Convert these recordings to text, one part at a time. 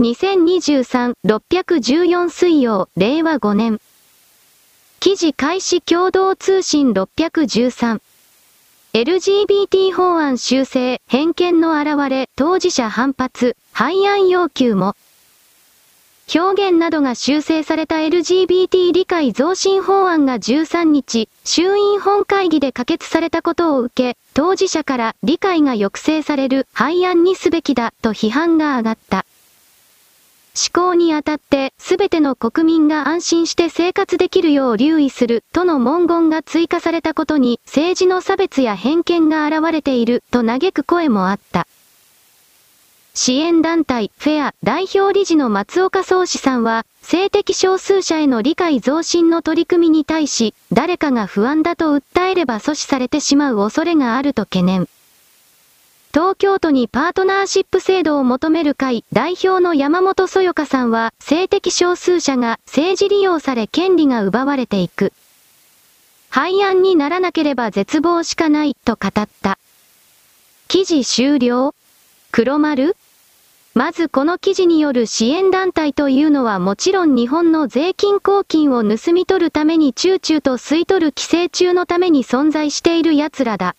2023-614水曜、令和5年。記事開始共同通信613。LGBT 法案修正、偏見の現れ、当事者反発、廃案要求も。表現などが修正された LGBT 理解増進法案が13日、衆院本会議で可決されたことを受け、当事者から理解が抑制される廃案にすべきだと批判が上がった。施行にあたって、すべての国民が安心して生活できるよう留意する、との文言が追加されたことに、政治の差別や偏見が現れている、と嘆く声もあった。支援団体、フェア、代表理事の松岡宗志さんは、性的少数者への理解増進の取り組みに対し、誰かが不安だと訴えれば阻止されてしまう恐れがあると懸念。東京都にパートナーシップ制度を求める会代表の山本そよかさんは、性的少数者が政治利用され権利が奪われていく。廃案にならなければ絶望しかないと語った。記事終了黒丸まずこの記事による支援団体というのはもちろん日本の税金公金を盗み取るためにチューチューと吸い取る規制中のために存在している奴らだ。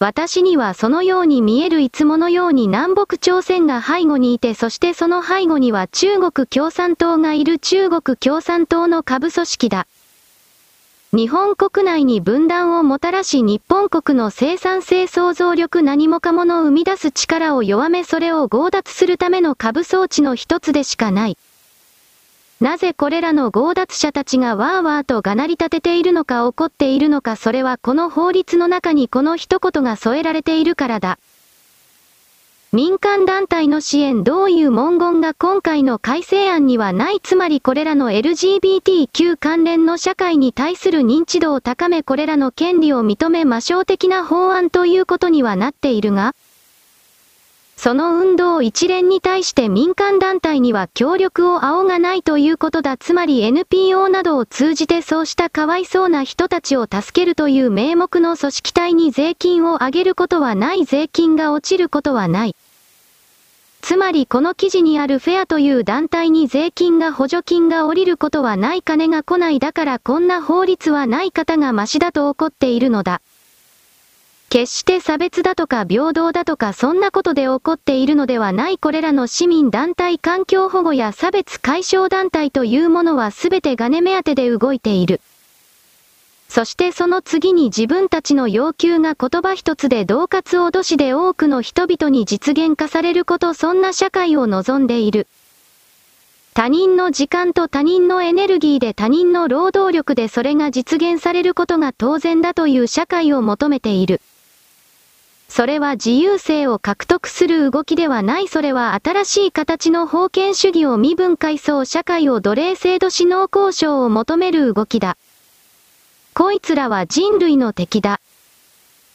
私にはそのように見えるいつものように南北朝鮮が背後にいてそしてその背後には中国共産党がいる中国共産党の下部組織だ。日本国内に分断をもたらし日本国の生産性創造力何もかもの生み出す力を弱めそれを強奪するための株装置の一つでしかない。なぜこれらの強奪者たちがわーわーとがなり立てているのか怒っているのかそれはこの法律の中にこの一言が添えられているからだ。民間団体の支援どういう文言が今回の改正案にはないつまりこれらの LGBTQ 関連の社会に対する認知度を高めこれらの権利を認め魔性的な法案ということにはなっているが、その運動一連に対して民間団体には協力を仰がないということだ。つまり NPO などを通じてそうしたかわいそうな人たちを助けるという名目の組織体に税金を上げることはない税金が落ちることはない。つまりこの記事にあるフェアという団体に税金が補助金が降りることはない金が来ないだからこんな法律はない方がマシだと怒っているのだ。決して差別だとか平等だとかそんなことで怒っているのではないこれらの市民団体環境保護や差別解消団体というものはすべて金目当てで動いている。そしてその次に自分たちの要求が言葉一つで同活を脅しで多くの人々に実現化されることそんな社会を望んでいる。他人の時間と他人のエネルギーで他人の労働力でそれが実現されることが当然だという社会を求めている。それは自由性を獲得する動きではないそれは新しい形の封建主義を身分階層社会を奴隷制度指納交渉を求める動きだ。こいつらは人類の敵だ。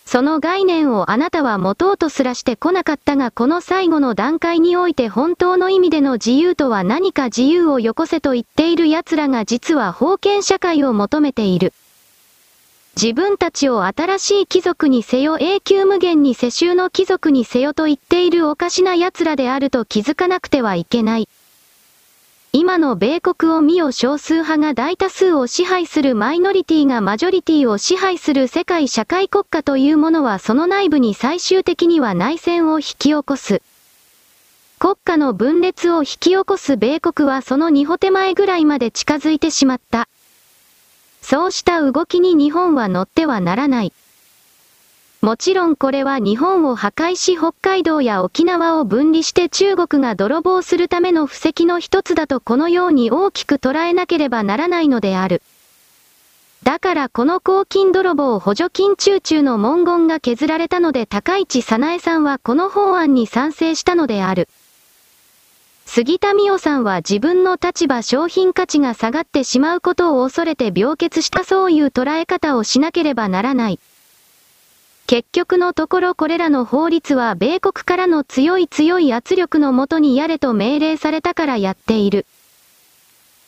その概念をあなたは持とうとすらしてこなかったがこの最後の段階において本当の意味での自由とは何か自由をよこせと言っている奴らが実は封建社会を求めている。自分たちを新しい貴族にせよ永久無限に世襲の貴族にせよと言っているおかしな奴らであると気づかなくてはいけない。今の米国を見よ少数派が大多数を支配するマイノリティがマジョリティを支配する世界社会国家というものはその内部に最終的には内戦を引き起こす。国家の分裂を引き起こす米国はその二歩手前ぐらいまで近づいてしまった。そうした動きに日本は乗ってはならない。もちろんこれは日本を破壊し北海道や沖縄を分離して中国が泥棒するための布石の一つだとこのように大きく捉えなければならないのである。だからこの公金泥棒補助金中中の文言が削られたので高市早苗さんはこの法案に賛成したのである。杉田美代さんは自分の立場商品価値が下がってしまうことを恐れて病欠したそういう捉え方をしなければならない。結局のところこれらの法律は米国からの強い強い圧力のもとにやれと命令されたからやっている。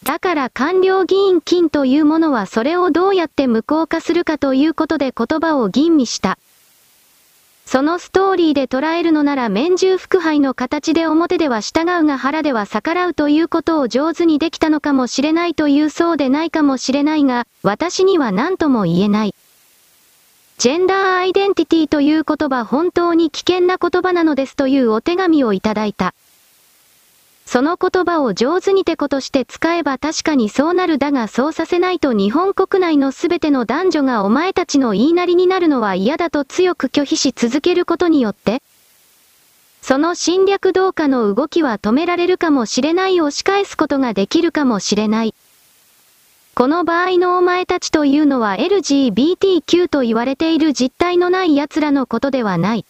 だから官僚議員金というものはそれをどうやって無効化するかということで言葉を吟味した。そのストーリーで捉えるのなら面中腹杯の形で表では従うが腹では逆らうということを上手にできたのかもしれないというそうでないかもしれないが、私には何とも言えない。ジェンダーアイデンティティという言葉本当に危険な言葉なのですというお手紙をいただいた。その言葉を上手にてことして使えば確かにそうなるだがそうさせないと日本国内のすべての男女がお前たちの言いなりになるのは嫌だと強く拒否し続けることによって、その侵略同化の動きは止められるかもしれない押し返すことができるかもしれない。この場合のお前たちというのは LGBTQ と言われている実体のない奴らのことではない。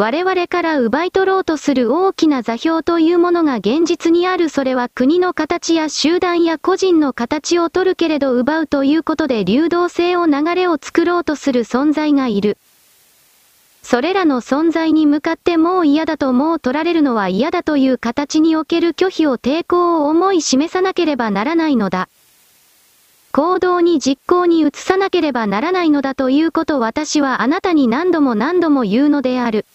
我々から奪い取ろうとする大きな座標というものが現実にあるそれは国の形や集団や個人の形を取るけれど奪うということで流動性を流れを作ろうとする存在がいる。それらの存在に向かってもう嫌だともう取られるのは嫌だという形における拒否を抵抗を思い示さなければならないのだ。行動に実行に移さなければならないのだということ私はあなたに何度も何度も言うのである。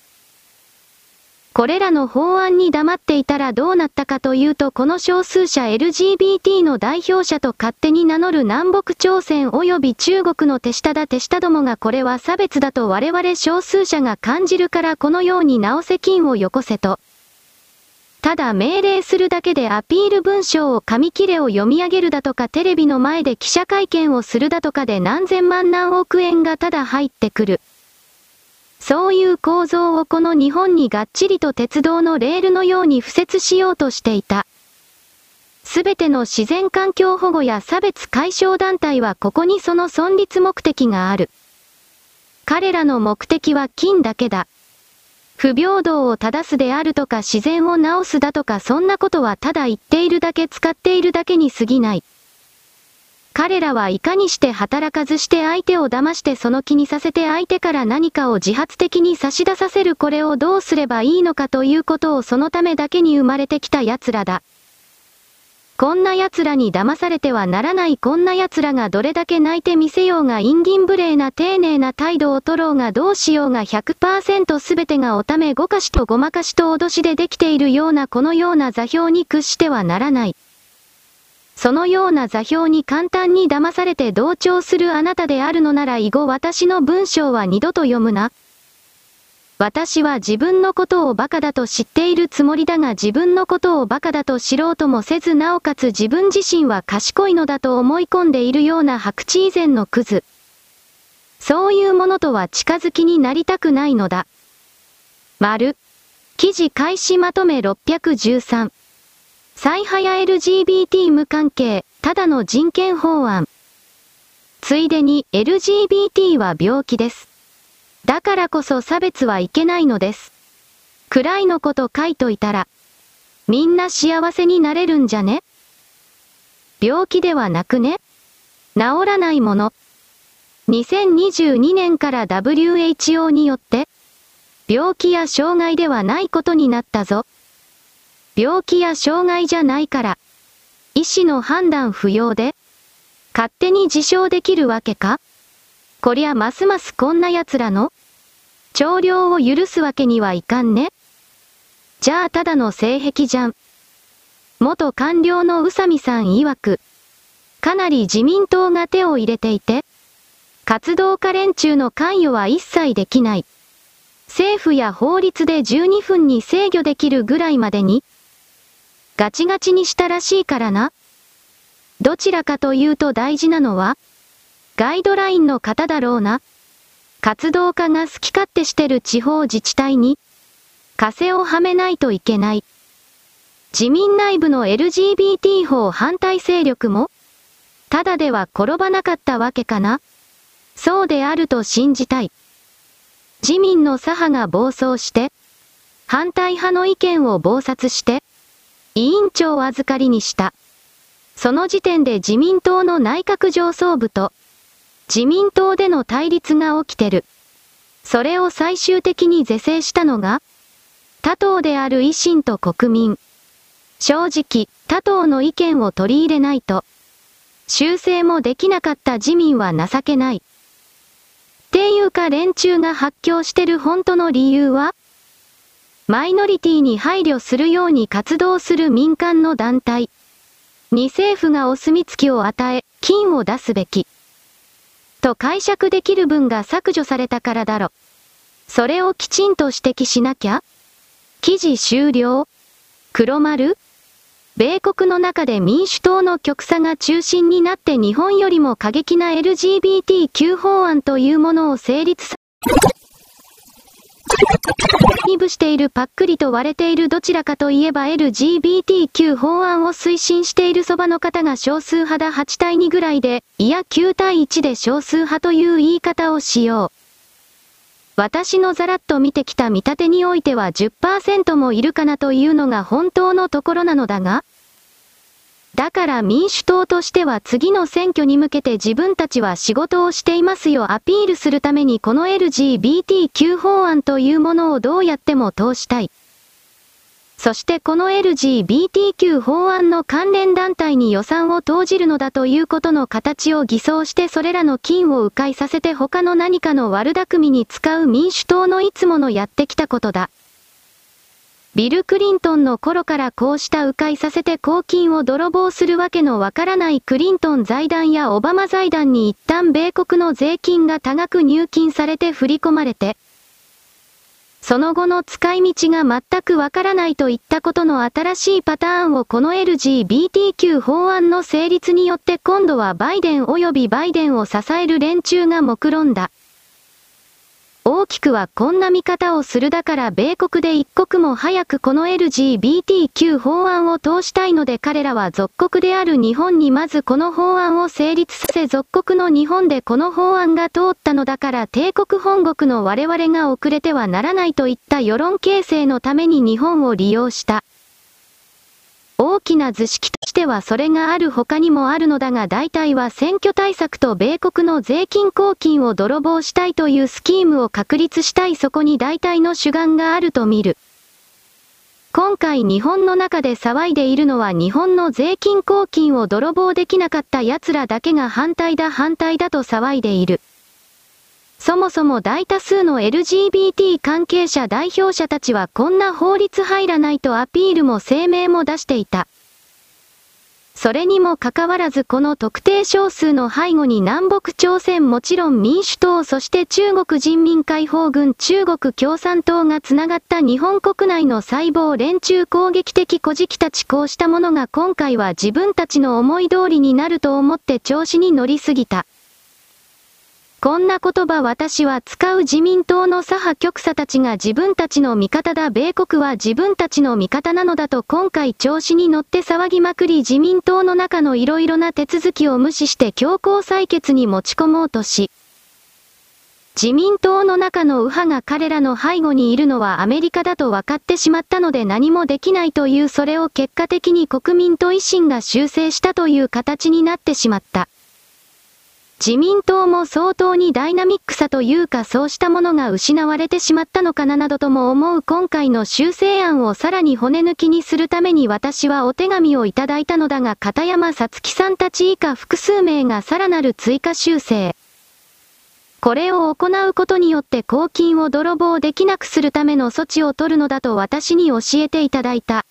これらの法案に黙っていたらどうなったかというとこの少数者 LGBT の代表者と勝手に名乗る南北朝鮮及び中国の手下だ手下どもがこれは差別だと我々少数者が感じるからこのように直せ金をよこせと。ただ命令するだけでアピール文章を紙切れを読み上げるだとかテレビの前で記者会見をするだとかで何千万何億円がただ入ってくる。そういう構造をこの日本にがっちりと鉄道のレールのように付設しようとしていた。すべての自然環境保護や差別解消団体はここにその存立目的がある。彼らの目的は金だけだ。不平等を正すであるとか自然を直すだとかそんなことはただ言っているだけ使っているだけに過ぎない。彼らはいかにして働かずして相手を騙してその気にさせて相手から何かを自発的に差し出させるこれをどうすればいいのかということをそのためだけに生まれてきた奴らだ。こんな奴らに騙されてはならないこんな奴らがどれだけ泣いてみせようが陰銀無礼な丁寧な態度を取ろうがどうしようが100%全てがおためごかしとごまかしと脅しでできているようなこのような座標に屈してはならない。そのような座標に簡単に騙されて同調するあなたであるのなら以後私の文章は二度と読むな。私は自分のことを馬鹿だと知っているつもりだが自分のことを馬鹿だと知ろうともせずなおかつ自分自身は賢いのだと思い込んでいるような白痴以前のクズ。そういうものとは近づきになりたくないのだ。丸。記事開始まとめ613。再早 LGBT 無関係、ただの人権法案。ついでに LGBT は病気です。だからこそ差別はいけないのです。くらいのこと書いといたら、みんな幸せになれるんじゃね？病気ではなくね？治らないもの。2022年から WHO によって、病気や障害ではないことになったぞ。病気や障害じゃないから。医師の判断不要で勝手に自称できるわけかこりゃますますこんな奴らの調量を許すわけにはいかんね。じゃあただの性癖じゃん。元官僚の宇佐美さん曰く、かなり自民党が手を入れていて、活動家連中の関与は一切できない。政府や法律で12分に制御できるぐらいまでに、ガチガチにしたらしいからな。どちらかというと大事なのは、ガイドラインの方だろうな。活動家が好き勝手してる地方自治体に、枷をはめないといけない。自民内部の LGBT 法反対勢力も、ただでは転ばなかったわけかな。そうであると信じたい。自民の左派が暴走して、反対派の意見を暴殺して、委員長を預かりにした。その時点で自民党の内閣上層部と、自民党での対立が起きてる。それを最終的に是正したのが、他党である維新と国民。正直、他党の意見を取り入れないと、修正もできなかった自民は情けない。丁声優化連中が発狂してる本当の理由はマイノリティに配慮するように活動する民間の団体。に政府がお墨付きを与え、金を出すべき。と解釈できる分が削除されたからだろ。それをきちんと指摘しなきゃ記事終了黒丸米国の中で民主党の極左が中心になって日本よりも過激な LGBTQ 法案というものを成立さ、二部しているパックリと割れているどちらかといえば LGBTQ 法案を推進しているそばの方が少数派だ8対2ぐらいで、いや9対1で少数派という言い方をしよう。私のざらっと見てきた見立てにおいては10%もいるかなというのが本当のところなのだがだから民主党としては次の選挙に向けて自分たちは仕事をしていますよアピールするためにこの LGBTQ 法案というものをどうやっても通したい。そしてこの LGBTQ 法案の関連団体に予算を投じるのだということの形を偽装してそれらの金を迂回させて他の何かの悪巧みに使う民主党のいつものやってきたことだ。ビル・クリントンの頃からこうした迂回させて公金を泥棒するわけのわからないクリントン財団やオバマ財団に一旦米国の税金が多額入金されて振り込まれて、その後の使い道が全くわからないといったことの新しいパターンをこの LGBTQ 法案の成立によって今度はバイデン及びバイデンを支える連中が目論んだ。大きくはこんな見方をするだから米国で一刻も早くこの LGBTQ 法案を通したいので彼らは属国である日本にまずこの法案を成立させ属国の日本でこの法案が通ったのだから帝国本国の我々が遅れてはならないといった世論形成のために日本を利用した。大きな図式としてはそれがある他にもあるのだが大体は選挙対策と米国の税金公金を泥棒したいというスキームを確立したいそこに大体の主眼があると見る。今回日本の中で騒いでいるのは日本の税金公金を泥棒できなかった奴らだけが反対だ反対だと騒いでいる。そもそも大多数の LGBT 関係者代表者たちはこんな法律入らないとアピールも声明も出していた。それにもかかわらずこの特定少数の背後に南北朝鮮もちろん民主党そして中国人民解放軍中国共産党がつながった日本国内の細胞連中攻撃的古事記たちこうしたものが今回は自分たちの思い通りになると思って調子に乗りすぎた。こんな言葉私は使う自民党の左派局者たちが自分たちの味方だ米国は自分たちの味方なのだと今回調子に乗って騒ぎまくり自民党の中の色々な手続きを無視して強行採決に持ち込もうとし、自民党の中の右派が彼らの背後にいるのはアメリカだと分かってしまったので何もできないというそれを結果的に国民と維新が修正したという形になってしまった。自民党も相当にダイナミックさというかそうしたものが失われてしまったのかななどとも思う今回の修正案をさらに骨抜きにするために私はお手紙をいただいたのだが片山さつきさんたち以下複数名がさらなる追加修正。これを行うことによって公金を泥棒できなくするための措置を取るのだと私に教えていただいた。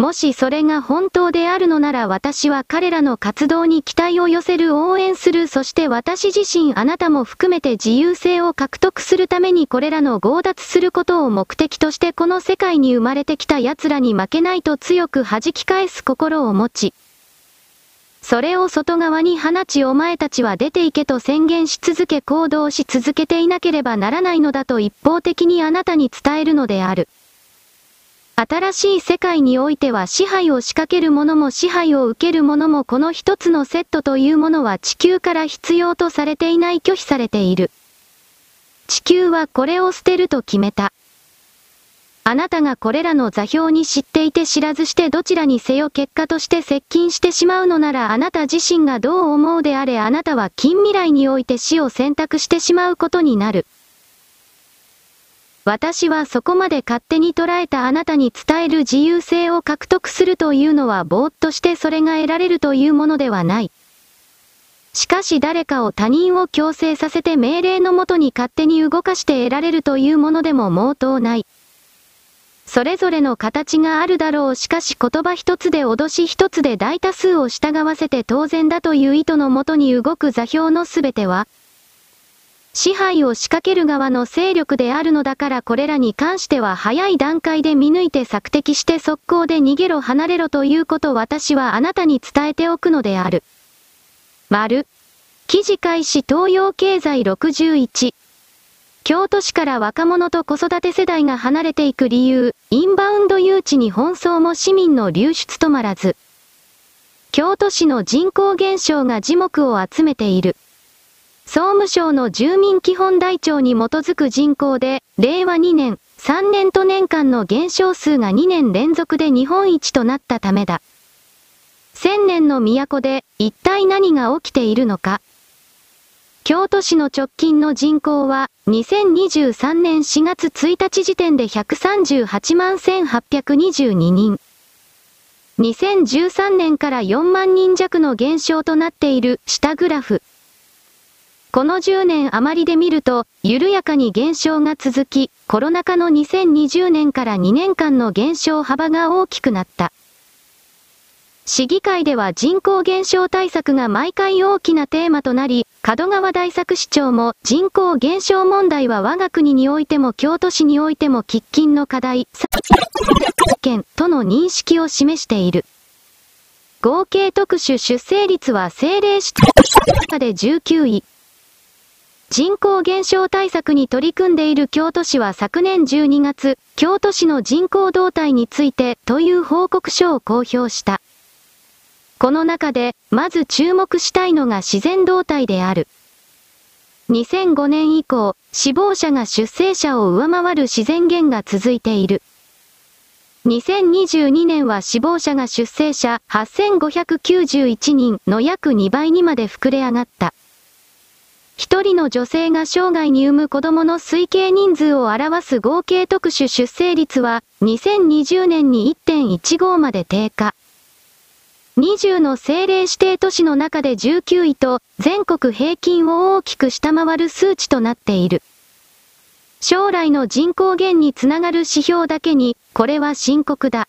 もしそれが本当であるのなら私は彼らの活動に期待を寄せる応援するそして私自身あなたも含めて自由性を獲得するためにこれらの強奪することを目的としてこの世界に生まれてきた奴らに負けないと強く弾き返す心を持ち、それを外側に放ちお前たちは出て行けと宣言し続け行動し続けていなければならないのだと一方的にあなたに伝えるのである。新しい世界においては支配を仕掛ける者も支配を受ける者もこの一つのセットというものは地球から必要とされていない拒否されている。地球はこれを捨てると決めた。あなたがこれらの座標に知っていて知らずしてどちらにせよ結果として接近してしまうのならあなた自身がどう思うであれあなたは近未来において死を選択してしまうことになる。私はそこまで勝手に捉えたあなたに伝える自由性を獲得するというのはぼーっとしてそれが得られるというものではない。しかし誰かを他人を強制させて命令のもとに勝手に動かして得られるというものでも毛頭ない。それぞれの形があるだろうしかし言葉一つで脅し一つで大多数を従わせて当然だという意図のもとに動く座標のすべては、支配を仕掛ける側の勢力であるのだからこれらに関しては早い段階で見抜いて索敵して速攻で逃げろ離れろということ私はあなたに伝えておくのである。丸。記事開始東洋経済61。京都市から若者と子育て世代が離れていく理由、インバウンド誘致に奔走も市民の流出止まらず。京都市の人口減少が耳目を集めている。総務省の住民基本台帳に基づく人口で、令和2年、3年と年間の減少数が2年連続で日本一となったためだ。千年の都で一体何が起きているのか。京都市の直近の人口は、2023年4月1日時点で138万1822人。2013年から4万人弱の減少となっている下グラフ。この10年余りで見ると、緩やかに減少が続き、コロナ禍の2020年から2年間の減少幅が大きくなった。市議会では人口減少対策が毎回大きなテーマとなり、門川大作市長も人口減少問題は我が国においても京都市においても喫緊の課題、県との認識を示している。合計特殊出生率は政令指定で19位。人口減少対策に取り組んでいる京都市は昨年12月、京都市の人口動態についてという報告書を公表した。この中で、まず注目したいのが自然動態である。2005年以降、死亡者が出生者を上回る自然減が続いている。2022年は死亡者が出生者8591人の約2倍にまで膨れ上がった。一人の女性が生涯に産む子供の推計人数を表す合計特殊出生率は、2020年に1.15まで低下。20の政令指定都市の中で19位と、全国平均を大きく下回る数値となっている。将来の人口減につながる指標だけに、これは深刻だ。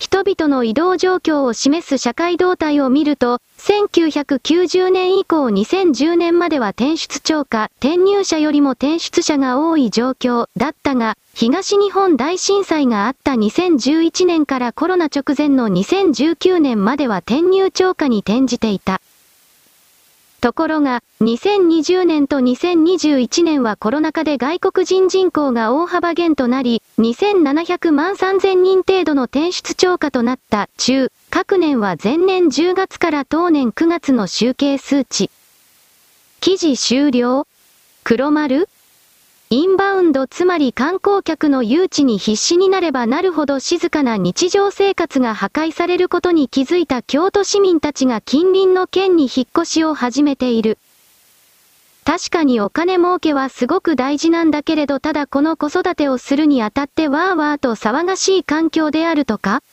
人々の移動状況を示す社会動態を見ると、1990年以降2010年までは転出超過、転入者よりも転出者が多い状況だったが、東日本大震災があった2011年からコロナ直前の2019年までは転入超過に転じていた。ところが、2020年と2021年はコロナ禍で外国人人口が大幅減となり、2700万3000人程度の転出超過となった中、各年は前年10月から当年9月の集計数値。記事終了黒丸インバウンドつまり観光客の誘致に必死になればなるほど静かな日常生活が破壊されることに気づいた京都市民たちが近隣の県に引っ越しを始めている。確かにお金儲けはすごく大事なんだけれどただこの子育てをするにあたってわーわーと騒がしい環境であるとか？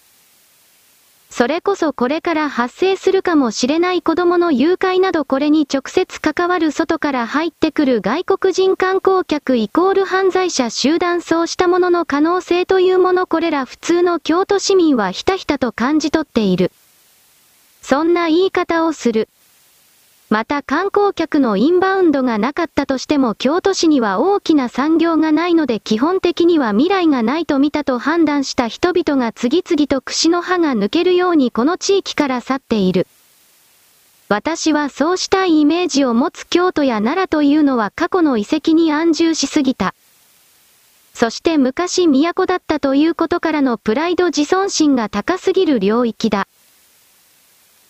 それこそこれから発生するかもしれない子供の誘拐などこれに直接関わる外から入ってくる外国人観光客イコール犯罪者集団そうしたものの可能性というものこれら普通の京都市民はひたひたと感じ取っている。そんな言い方をする。また観光客のインバウンドがなかったとしても京都市には大きな産業がないので基本的には未来がないと見たと判断した人々が次々と串の刃が抜けるようにこの地域から去っている。私はそうしたいイメージを持つ京都や奈良というのは過去の遺跡に安住しすぎた。そして昔都だったということからのプライド自尊心が高すぎる領域だ。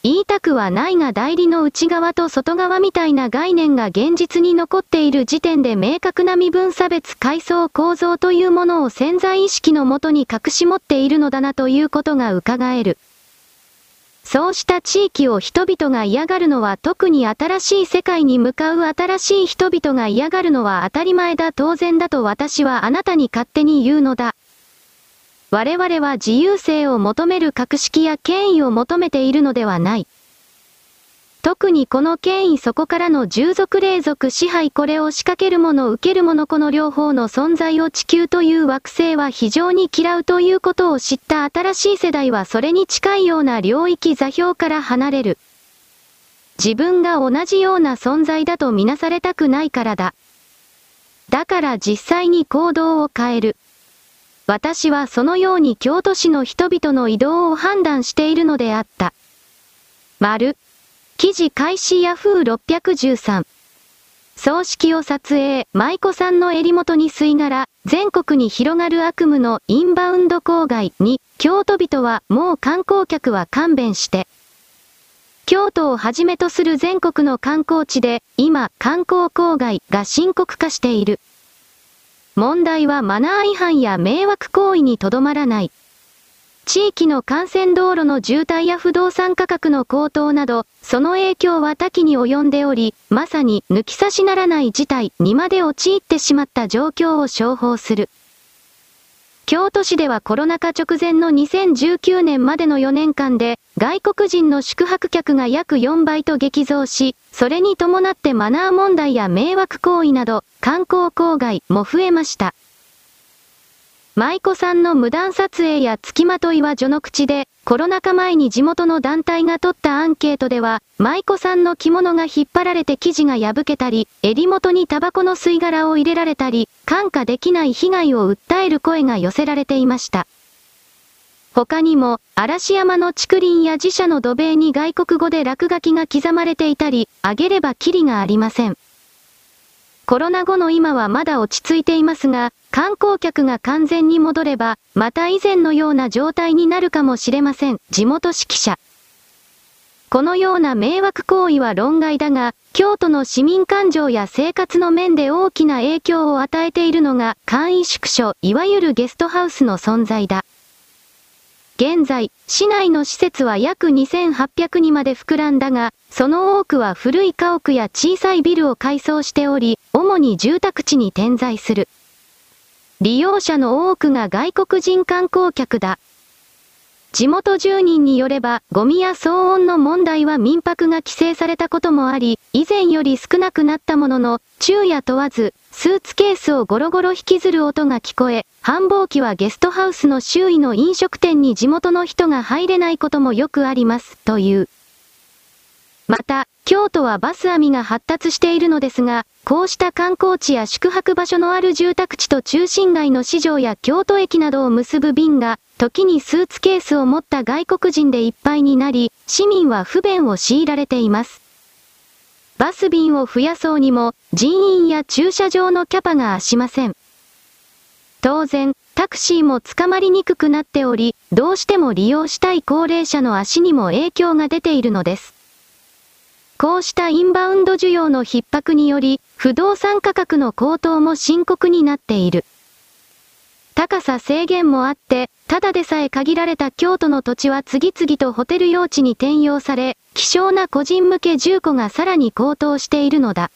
言いたくはないが代理の内側と外側みたいな概念が現実に残っている時点で明確な身分差別階層構造というものを潜在意識のもとに隠し持っているのだなということが伺える。そうした地域を人々が嫌がるのは特に新しい世界に向かう新しい人々が嫌がるのは当たり前だ当然だと私はあなたに勝手に言うのだ。我々は自由性を求める格式や権威を求めているのではない。特にこの権威そこからの従属霊族支配これを仕掛ける者受ける者この両方の存在を地球という惑星は非常に嫌うということを知った新しい世代はそれに近いような領域座標から離れる。自分が同じような存在だとみなされたくないからだ。だから実際に行動を変える。私はそのように京都市の人々の移動を判断しているのであった。丸。記事開始ヤフー613。葬式を撮影、舞妓さんの襟元に吸い殻、全国に広がる悪夢のインバウンド郊外に、京都人はもう観光客は勘弁して。京都をはじめとする全国の観光地で、今、観光郊外が深刻化している。問題はマナー違反や迷惑行為にとどまらない。地域の幹線道路の渋滞や不動産価格の高騰など、その影響は多岐に及んでおり、まさに抜き差しならない事態にまで陥ってしまった状況を商法する。京都市ではコロナ禍直前の2019年までの4年間で、外国人の宿泊客が約4倍と激増し、それに伴ってマナー問題や迷惑行為など、観光郊外も増えました。舞妓さんの無断撮影や付きまといは序の口で、コロナ禍前に地元の団体が取ったアンケートでは、舞妓さんの着物が引っ張られて生地が破けたり、襟元にタバコの吸い殻を入れられたり、感化できない被害を訴える声が寄せられていました。他にも、嵐山の竹林や自社の土塀に外国語で落書きが刻まれていたり、あげればキリがありません。コロナ後の今はまだ落ち着いていますが、観光客が完全に戻れば、また以前のような状態になるかもしれません。地元指揮者。このような迷惑行為は論外だが、京都の市民感情や生活の面で大きな影響を与えているのが、簡易宿所、いわゆるゲストハウスの存在だ。現在、市内の施設は約2800にまで膨らんだが、その多くは古い家屋や小さいビルを改装しており、主に住宅地に点在する。利用者の多くが外国人観光客だ。地元住人によれば、ゴミや騒音の問題は民泊が規制されたこともあり、以前より少なくなったものの、昼夜問わず、スーツケースをゴロゴロ引きずる音が聞こえ、繁忙期はゲストハウスの周囲の飲食店に地元の人が入れないこともよくあります、という。また、京都はバス網が発達しているのですが、こうした観光地や宿泊場所のある住宅地と中心街の市場や京都駅などを結ぶ便が、時にスーツケースを持った外国人でいっぱいになり、市民は不便を強いられています。バス便を増やそうにも、人員や駐車場のキャパが足しません。当然、タクシーも捕まりにくくなっており、どうしても利用したい高齢者の足にも影響が出ているのです。こうしたインバウンド需要の逼迫により、不動産価格の高騰も深刻になっている。高さ制限もあって、ただでさえ限られた京都の土地は次々とホテル用地に転用され、希少な個人向け住戸がさらに高騰しているのだ。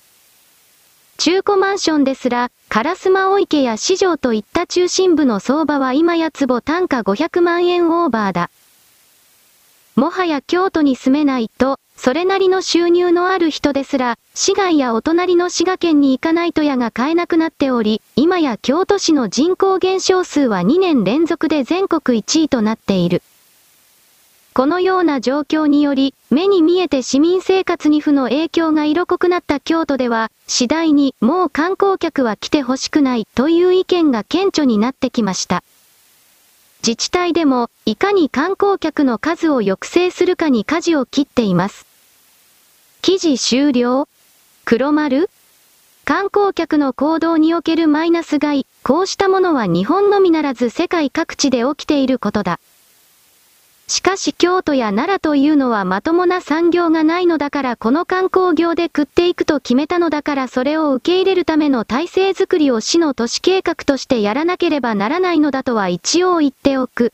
中古マンションですら、烏丸池や市場といった中心部の相場は今や坪単価500万円オーバーだ。もはや京都に住めないと、それなりの収入のある人ですら、市外やお隣の滋賀県に行かないとやが買えなくなっており、今や京都市の人口減少数は2年連続で全国1位となっている。このような状況により、目に見えて市民生活に負の影響が色濃くなった京都では、次第にもう観光客は来てほしくないという意見が顕著になってきました。自治体でも、いかに観光客の数を抑制するかに舵を切っています。記事終了？黒丸？観光客の行動におけるマイナス害、こうしたものは日本のみならず世界各地で起きていることだ。しかし京都や奈良というのはまともな産業がないのだからこの観光業で食っていくと決めたのだからそれを受け入れるための体制づくりを市の都市計画としてやらなければならないのだとは一応言っておく。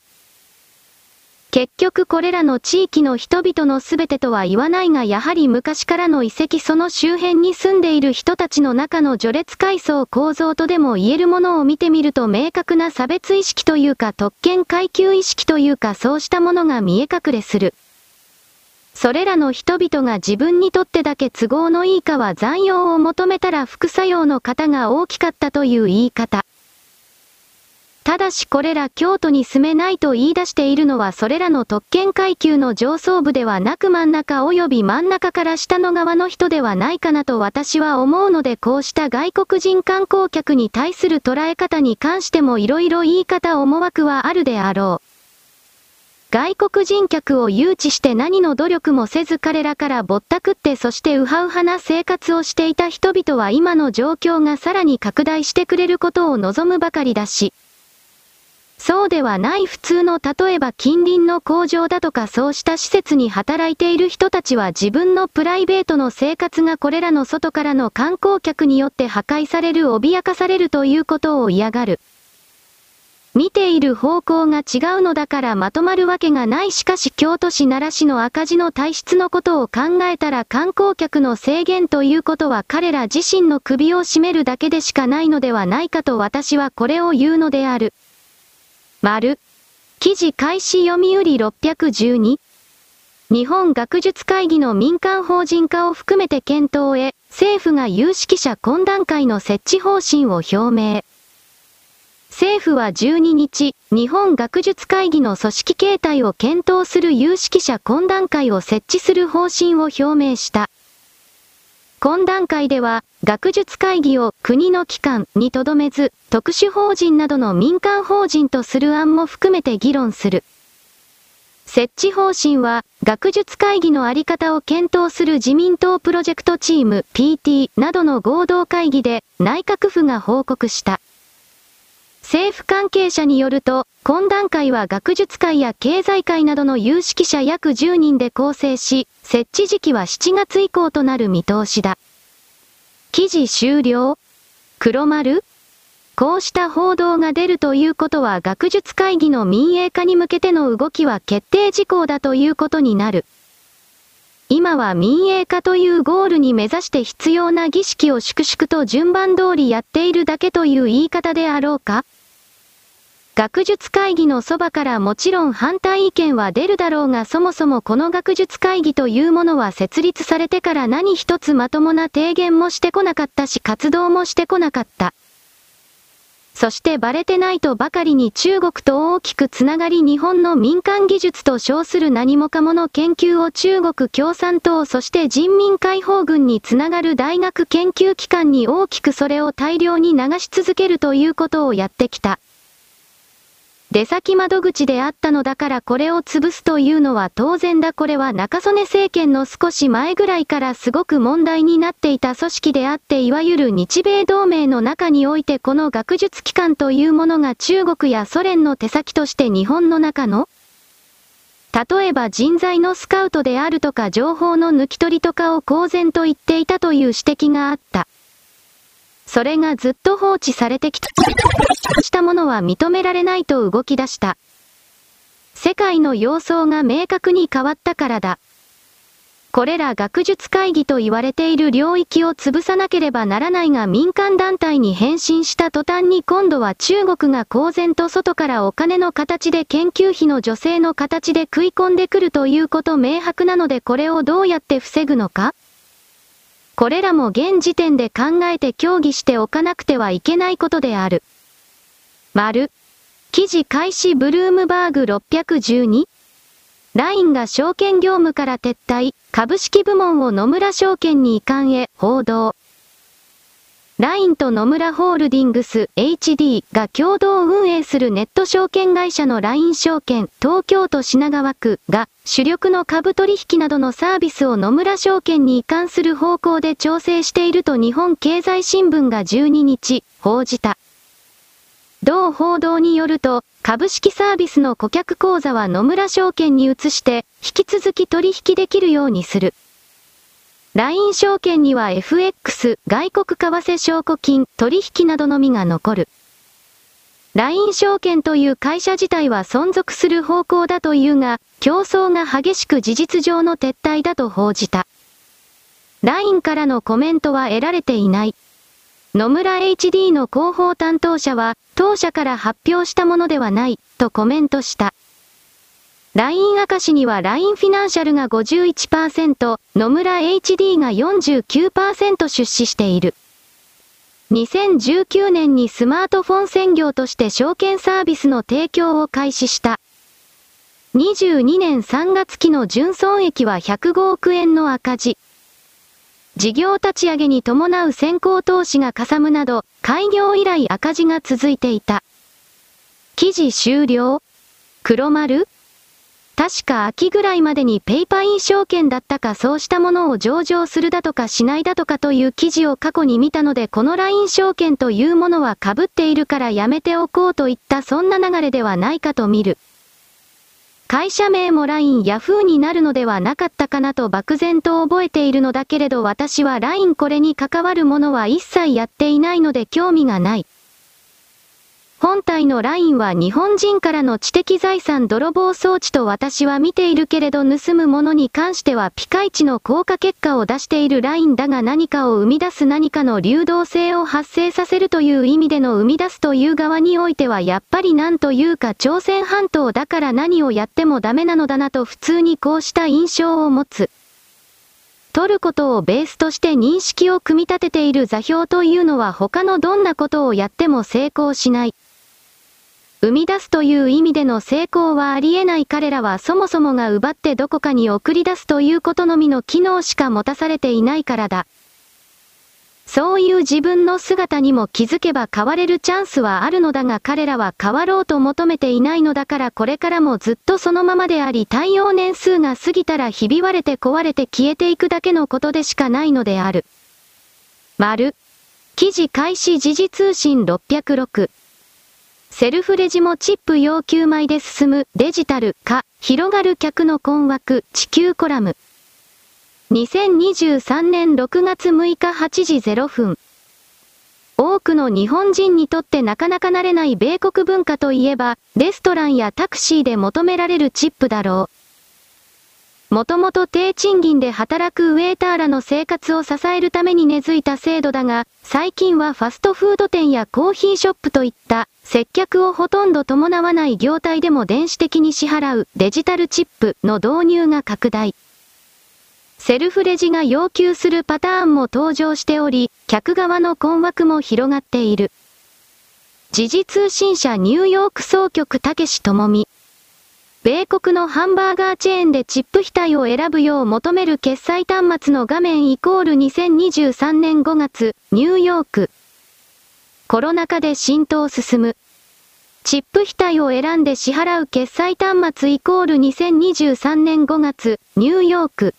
結局これらの地域の人々の全てとは言わないがやはり昔からの遺跡その周辺に住んでいる人たちの中の序列階層構造とでも言えるものを見てみると明確な差別意識というか特権階級意識というかそうしたものが見え隠れする。それらの人々が自分にとってだけ都合のいいかは残用を求めたら副作用の方が大きかったという言い方。ただしこれら京都に住めないと言い出しているのはそれらの特権階級の上層部ではなく真ん中及び真ん中から下の側の人ではないかなと私は思うのでこうした外国人観光客に対する捉え方に関しても色々言い方思惑はあるであろう。外国人客を誘致して何の努力もせず彼らからぼったくってそしてウハウハな生活をしていた人々は今の状況がさらに拡大してくれることを望むばかりだし、そうではない普通の例えば近隣の工場だとかそうした施設に働いている人たちは自分のプライベートの生活がこれらの外からの観光客によって破壊される脅かされるということを嫌がる。見ている方向が違うのだからまとまるわけがないしかし京都市奈良市の赤字の体質のことを考えたら観光客の制限ということは彼ら自身の首を絞めるだけでしかないのではないかと私はこれを言うのである。丸。記事開始読売612日本学術会議の民間法人化を含めて検討へ、政府が有識者懇談会の設置方針を表明。政府は12日、日本学術会議の組織形態を検討する有識者懇談会を設置する方針を表明した。懇談会では、学術会議を国の機関にとどめず、特殊法人などの民間法人とする案も含めて議論する。設置方針は、学術会議のあり方を検討する自民党プロジェクトチーム PT などの合同会議で内閣府が報告した。政府関係者によると、懇談会は学術会や経済界などの有識者約10人で構成し、設置時期は7月以降となる見通しだ。記事終了？黒丸？こうした報道が出るということは学術会議の民営化に向けての動きは決定事項だということになる。今は民営化というゴールに目指して必要な儀式を粛々と順番通りやっているだけという言い方であろうか？学術会議のそばからもちろん反対意見は出るだろうがそもそもこの学術会議というものは設立されてから何一つまともな提言もしてこなかったし活動もしてこなかった。そしてバレてないとばかりに中国と大きくつながり日本の民間技術と称する何もかもの研究を中国共産党そして人民解放軍につながる大学研究機関に大きくそれを大量に流し続けるということをやってきた。出先窓口であったのだからこれを潰すというのは当然だこれは中曽根政権の少し前ぐらいからすごく問題になっていた組織であっていわゆる日米同盟の中においてこの学術機関というものが中国やソ連の手先として日本の中の例えば人材のスカウトであるとか情報の抜き取りとかを公然と言っていたという指摘があった。それがずっと放置されてきた。したものは認められないと動き出した。世界の様相が明確に変わったからだ。これら学術会議と言われている領域を潰さなければならないが民間団体に変身した途端に今度は中国が公然と外からお金の形で研究費の助成の形で食い込んでくるということ明白なのでこれをどうやって防ぐのかこれらも現時点で考えて協議しておかなくてはいけないことである。丸。記事開始ブルームバーグ 612? ラインが証券業務から撤退、株式部門を野村証券に移管へ、報道。ラインと野村ホールディングス HD が共同運営するネット証券会社の LINE 証券東京都品川区が主力の株取引などのサービスを野村証券に移管する方向で調整していると日本経済新聞が12日報じた。同報道によると、株式サービスの顧客口座は野村証券に移して、引き続き取引できるようにする。LINE 証券には FX、外国為替証拠金、取引などのみが残る。LINE 証券という会社自体は存続する方向だというが、競争が激しく事実上の撤退だと報じた。LINE からのコメントは得られていない。野村 HD の広報担当者は、当社から発表したものではない、とコメントした。LINE 明石には LINE フィナンシャルが51%、野村 HD が49%出資している。2019年にスマートフォン専業として証券サービスの提供を開始した。22年3月期の純損益は105億円の赤字。事業立ち上げに伴う先行投資がかさむなど、開業以来赤字が続いていた。記事終了黒丸確か秋ぐらいまでにペイパイン証券だったかそうしたものを上場するだとかしないだとかという記事を過去に見たのでこの LINE 証券というものは被っているからやめておこうといったそんな流れではないかと見る。会社名も LINE ヤフーになるのではなかったかなと漠然と覚えているのだけれど私は LINE これに関わるものは一切やっていないので興味がない。本体のラインは日本人からの知的財産泥棒装置と私は見ているけれど盗むものに関してはピカイチの効果結果を出しているラインだが何かを生み出す何かの流動性を発生させるという意味での生み出すという側においてはやっぱりなんというか朝鮮半島だから何をやってもダメなのだなと普通にこうした印象を持つ。取ることをベースとして認識を組み立てている座標というのは他のどんなことをやっても成功しない。生み出すという意味での成功はありえない彼らはそもそもが奪ってどこかに送り出すということのみの機能しか持たされていないからだ。そういう自分の姿にも気づけば変われるチャンスはあるのだが彼らは変わろうと求めていないのだからこれからもずっとそのままであり対応年数が過ぎたらひび割れて壊れて消えていくだけのことでしかないのである。丸。記事開始時事通信606。セルフレジもチップ要求米で進むデジタル化、広がる客の困惑、地球コラム。2023年6月6日8時0分。多くの日本人にとってなかなか慣れない米国文化といえば、レストランやタクシーで求められるチップだろう。もともと低賃金で働くウェーターらの生活を支えるために根付いた制度だが、最近はファストフード店やコーヒーショップといった接客をほとんど伴わない業態でも電子的に支払うデジタルチップの導入が拡大。セルフレジが要求するパターンも登場しており、客側の困惑も広がっている。時事通信社ニューヨーク総局たけし智美。米国のハンバーガーチェーンでチップ額を選ぶよう求める決済端末の画面イコール2023年5月、ニューヨーク。コロナ禍で浸透進む。チップ額を選んで支払う決済端末イコール2023年5月、ニューヨーク。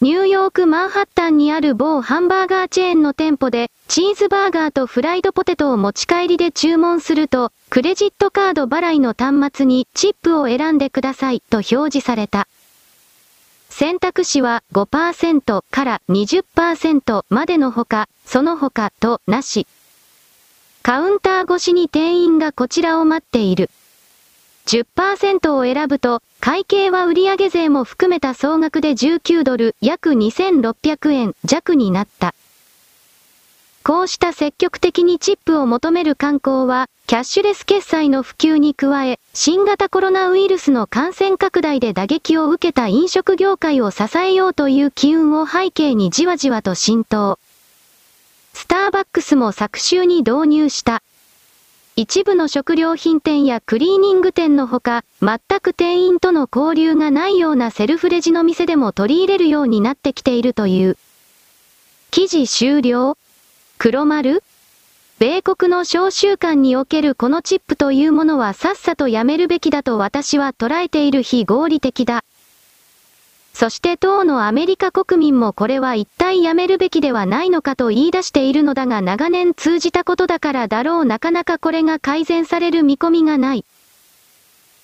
ニューヨークマンハッタンにある某ハンバーガーチェーンの店舗で、チーズバーガーとフライドポテトを持ち帰りで注文すると、クレジットカード払いの端末にチップを選んでくださいと表示された。選択肢は5%から20%までのほか、その他となし。カウンター越しに店員がこちらを待っている。10%を選ぶと、会計は売上税も含めた総額で19ドル、約2600円弱になった。こうした積極的にチップを求める観光は、キャッシュレス決済の普及に加え、新型コロナウイルスの感染拡大で打撃を受けた飲食業界を支えようという機運を背景にじわじわと浸透。スターバックスも昨週に導入した一部の食料品店やクリーニング店のほか、全く店員との交流がないようなセルフレジの店でも取り入れるようになってきているという。記事終了黒丸？米国の小習慣におけるこのチップというものはさっさとやめるべきだと私は捉えている非合理的だ。そして当のアメリカ国民もこれは一体やめるべきではないのかと言い出しているのだが長年通じたことだからだろうなかなかこれが改善される見込みがない。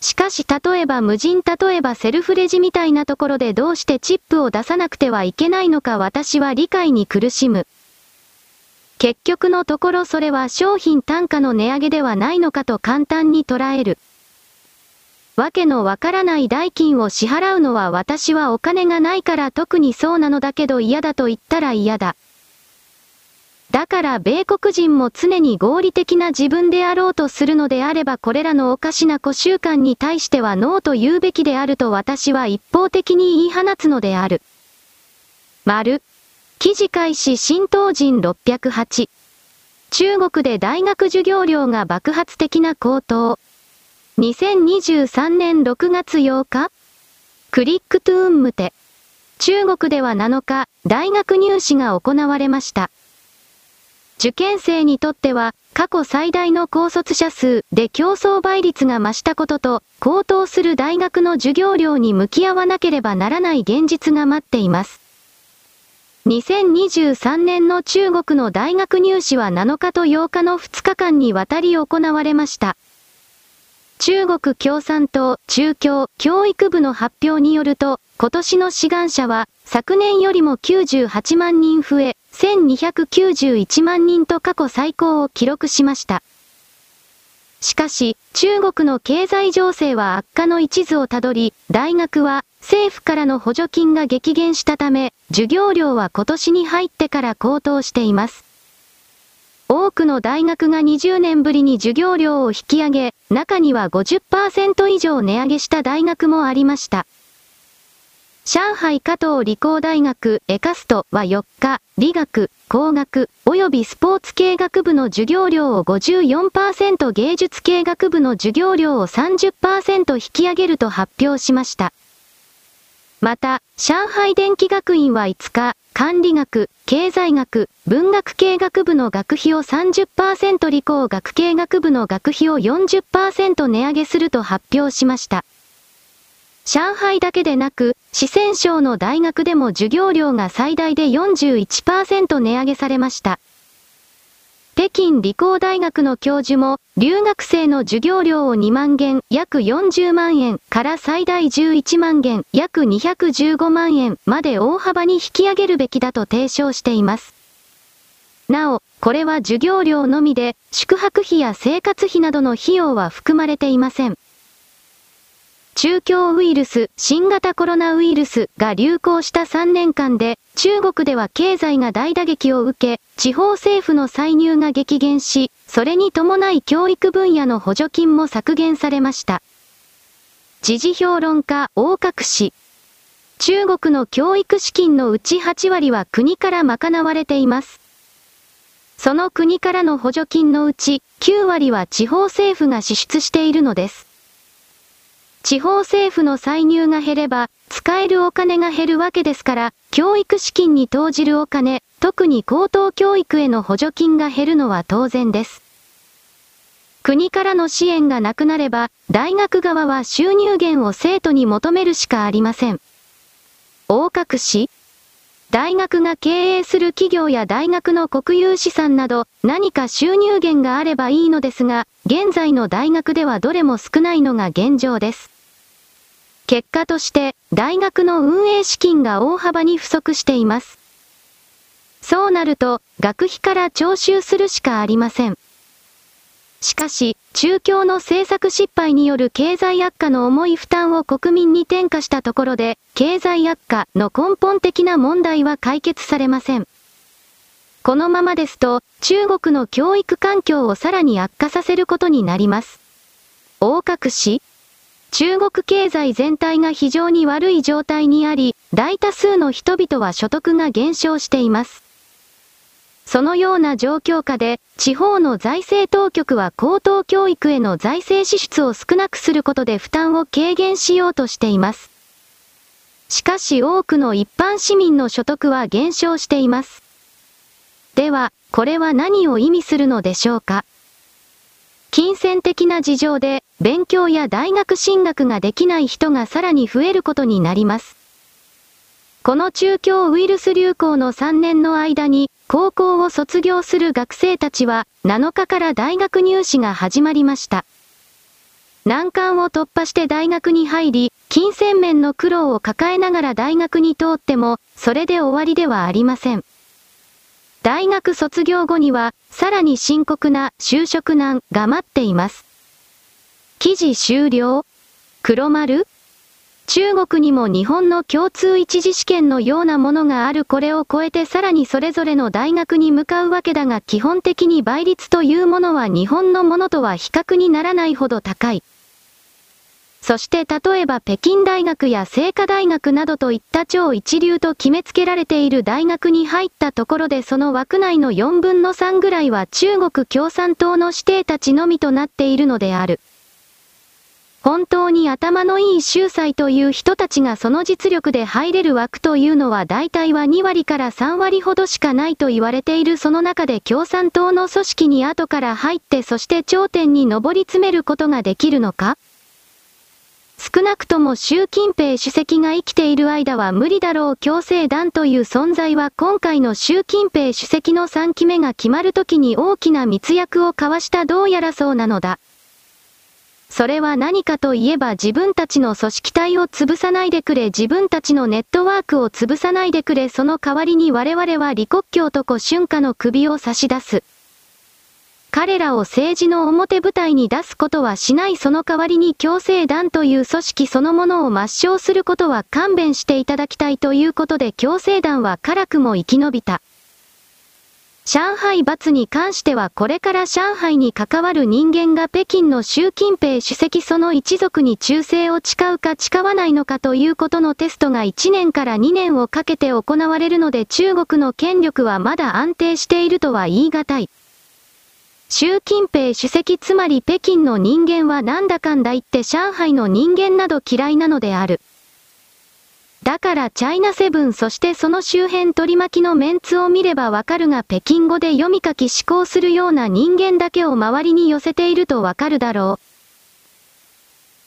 しかし例えば無人例えばセルフレジみたいなところでどうしてチップを出さなくてはいけないのか私は理解に苦しむ。結局のところそれは商品単価の値上げではないのかと簡単に捉える。わけのわからない代金を支払うのは私はお金がないから特にそうなのだけど嫌だと言ったら嫌だ。だから米国人も常に合理的な自分であろうとするのであればこれらのおかしな古習慣に対してはノーと言うべきであると私は一方的に言い放つのである。丸。記事開始新東人608。中国で大学授業料が爆発的な高騰。2023年6月8日クリックトゥーンムテ。中国では7日、大学入試が行われました。受験生にとっては、過去最大の高卒者数で競争倍率が増したことと、高騰する大学の授業料に向き合わなければならない現実が待っています。2023年の中国の大学入試は7日と8日の2日間にわたり行われました。中国共産党中共教育部の発表によると、今年の志願者は昨年よりも98万人増え、1291万人と過去最高を記録しました。しかし、中国の経済情勢は悪化の一途をたどり、大学は政府からの補助金が激減したため、授業料は今年に入ってから高騰しています。多くの大学が20年ぶりに授業料を引き上げ、中には50%以上値上げした大学もありました。上海加藤理工大学エカストは4日、理学、工学、及びスポーツ系学部の授業料を54%芸術系学部の授業料を30%引き上げると発表しました。また、上海電気学院は5日、管理学、経済学、文学系学部の学費を30%理工学系学部の学費を40%値上げすると発表しました。上海だけでなく、四川省の大学でも授業料が最大で41%値上げされました。北京理工大学の教授も、留学生の授業料を2万元、約40万円から最大11万元、約215万円まで大幅に引き上げるべきだと提唱しています。なお、これは授業料のみで、宿泊費や生活費などの費用は含まれていません。中京ウイルス、新型コロナウイルスが流行した3年間で、中国では経済が大打撃を受け、地方政府の歳入が激減し、それに伴い教育分野の補助金も削減されました。時事評論家、大角氏。中国の教育資金のうち8割は国から賄われています。その国からの補助金のうち9割は地方政府が支出しているのです。地方政府の歳入が減れば、使えるお金が減るわけですから、教育資金に投じるお金、特に高等教育への補助金が減るのは当然です。国からの支援がなくなれば、大学側は収入源を生徒に求めるしかありません。大隠し大学が経営する企業や大学の国有資産など何か収入源があればいいのですが、現在の大学ではどれも少ないのが現状です。結果として、大学の運営資金が大幅に不足しています。そうなると、学費から徴収するしかありません。しかし、中共の政策失敗による経済悪化の重い負担を国民に転嫁したところで、経済悪化の根本的な問題は解決されません。このままですと、中国の教育環境をさらに悪化させることになります。大角氏中国経済全体が非常に悪い状態にあり、大多数の人々は所得が減少しています。そのような状況下で、地方の財政当局は高等教育への財政支出を少なくすることで負担を軽減しようとしています。しかし多くの一般市民の所得は減少しています。では、これは何を意味するのでしょうか？金銭的な事情で、勉強や大学進学ができない人がさらに増えることになります。この中京ウイルス流行の3年の間に、高校を卒業する学生たちは、7日から大学入試が始まりました。難関を突破して大学に入り、金銭面の苦労を抱えながら大学に通っても、それで終わりではありません。大学卒業後には、さらに深刻な就職難が待っています。記事終了？黒丸？中国にも日本の共通一次試験のようなものがあるこれを超えてさらにそれぞれの大学に向かうわけだが基本的に倍率というものは日本のものとは比較にならないほど高い。そして例えば北京大学や清華大学などといった超一流と決めつけられている大学に入ったところでその枠内の4分の3ぐらいは中国共産党の指定たちのみとなっているのである。本当に頭のいい秀才という人たちがその実力で入れる枠というのは大体は2割から3割ほどしかないと言われているその中で共産党の組織に後から入ってそして頂点に上り詰めることができるのか少なくとも習近平主席が生きている間は無理だろう強制団という存在は今回の習近平主席の3期目が決まるときに大きな密約を交わしたどうやらそうなのだ。それは何かといえば自分たちの組織体を潰さないでくれ自分たちのネットワークを潰さないでくれその代わりに我々は李克強と古春華の首を差し出す。彼らを政治の表舞台に出すことはしないその代わりに強制団という組織そのものを抹消することは勘弁していただきたいということで強制団は辛くも生き延びた。上海罰に関してはこれから上海に関わる人間が北京の習近平主席その一族に忠誠を誓うか誓わないのかということのテストが1年から2年をかけて行われるので中国の権力はまだ安定しているとは言い難い。習近平主席つまり北京の人間はなんだかんだ言って上海の人間など嫌いなのである。だからチャイナセブンそしてその周辺取り巻きのメンツを見ればわかるが北京語で読み書き思考するような人間だけを周りに寄せているとわかるだろう。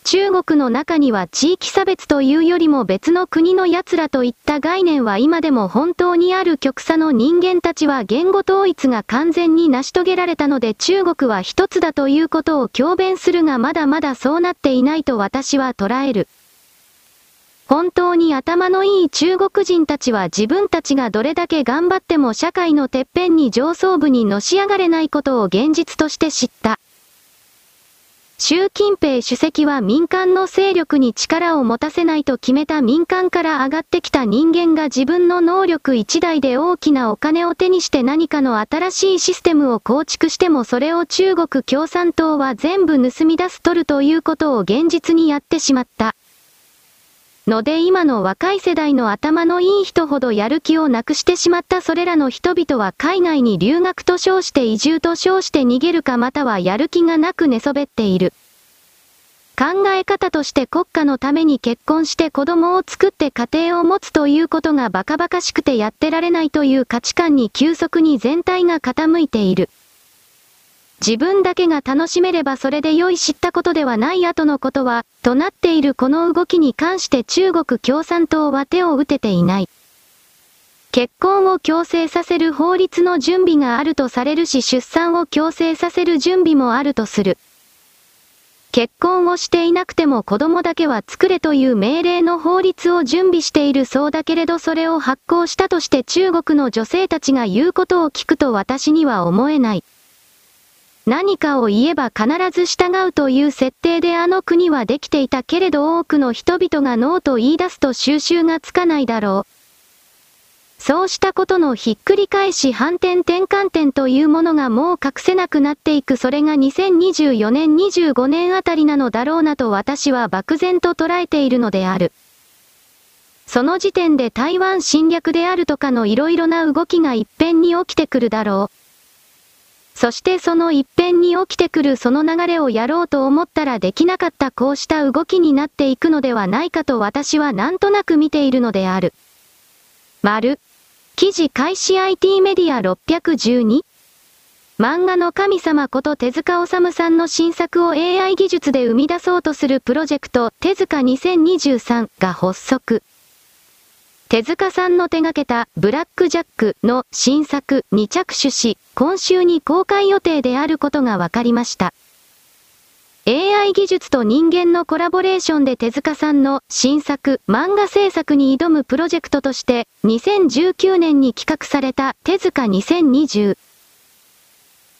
中国の中には地域差別というよりも別の国の奴らといった概念は今でも本当にある極左の人間たちは言語統一が完全に成し遂げられたので中国は一つだということを強弁するがまだまだそうなっていないと私は捉える。本当に頭のいい中国人たちは自分たちがどれだけ頑張っても社会のてっぺんに上層部にのし上がれないことを現実として知った。習近平主席は民間の勢力に力を持たせないと決めた民間から上がってきた人間が自分の能力一台で大きなお金を手にして何かの新しいシステムを構築してもそれを中国共産党は全部盗み出す取るということを現実にやってしまった。ので今の若い世代の頭のいい人ほどやる気をなくしてしまったそれらの人々は海外に留学と称して移住と称して逃げるかまたはやる気がなく寝そべっている。考え方として国家のために結婚して子供を作って家庭を持つということがバカバカしくてやってられないという価値観に急速に全体が傾いている。自分だけが楽しめればそれで良い知ったことではない後のことは、となっているこの動きに関して中国共産党は手を打てていない。結婚を強制させる法律の準備があるとされるし出産を強制させる準備もあるとする。結婚をしていなくても子供だけは作れという命令の法律を準備しているそうだけれどそれを発行したとして中国の女性たちが言うことを聞くと私には思えない。何かを言えば必ず従うという設定であの国はできていたけれど多くの人々がノーと言い出すと収集がつかないだろう。そうしたことのひっくり返し反転転換点というものがもう隠せなくなっていくそれが2024年25年あたりなのだろうなと私は漠然と捉えているのである。その時点で台湾侵略であるとかの色々な動きが一遍に起きてくるだろう。そしてその一辺に起きてくるその流れをやろうと思ったらできなかったこうした動きになっていくのではないかと私はなんとなく見ているのである。丸。記事開始 IT メディア 612? 漫画の神様こと手塚治虫さんの新作を AI 技術で生み出そうとするプロジェクト手塚2023が発足。手塚さんの手掛けたブラックジャックの新作に着手し、今週に公開予定であることが分かりました。AI 技術と人間のコラボレーションで手塚さんの新作漫画制作に挑むプロジェクトとして2019年に企画された手塚2020。